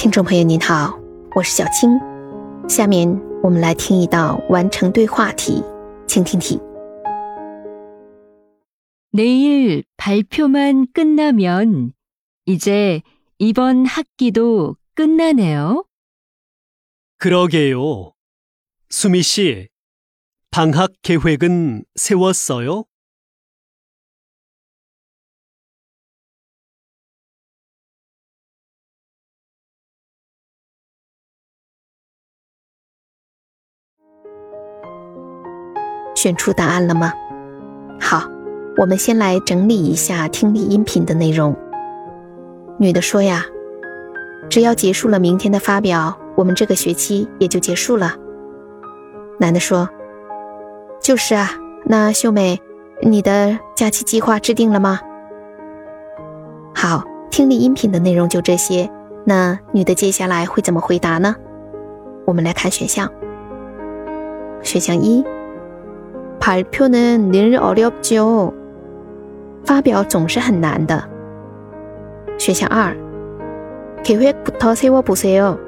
听众朋友您好，我是小青。下面我们来听一道完成对话题，请听题。 내일 발표만 끝나면 이제 이번 학기도 끝나네요. 그러게요. 수미 씨, 방학 계획은 세웠어요? “ 选出答案了吗？好，我们先来整理一下听力音频的内容。女的说呀：“只要结束了明天的发表，我们这个学期也就结束了。”男的说：“就是啊，那秀美，你的假期计划制定了吗？”好，听力音频的内容就这些。那女的接下来会怎么回答呢？我们来看选项。选项一。 발표는늘어렵죠发表总是很难的。选项二，계획부터세워보세요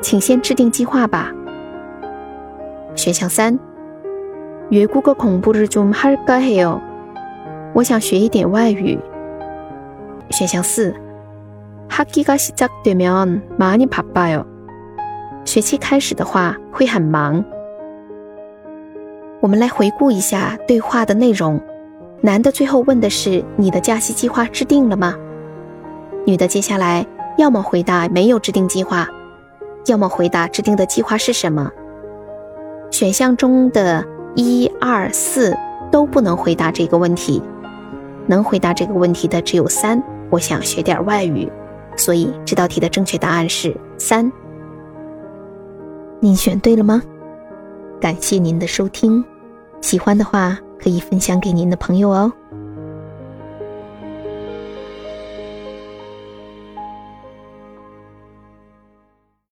请先制定计划吧。选项三，외국어공부를좀할까해요我想学一点外语。选项四，학기가시작되면많이바빠요学期开始的话会很忙。 我们来回顾一下对话的内容。男的最后问的是：“你的假期计划制定了吗？”女的接下来要么回答没有制定计划，要么回答制定的计划是什么。选项中的一二四都不能回答这个问题，能回答这个问题的只有三。我想学点外语，所以这道题的正确答案是三。你选对了吗？感谢您的收听，喜欢的话可以分享给您的朋友哦。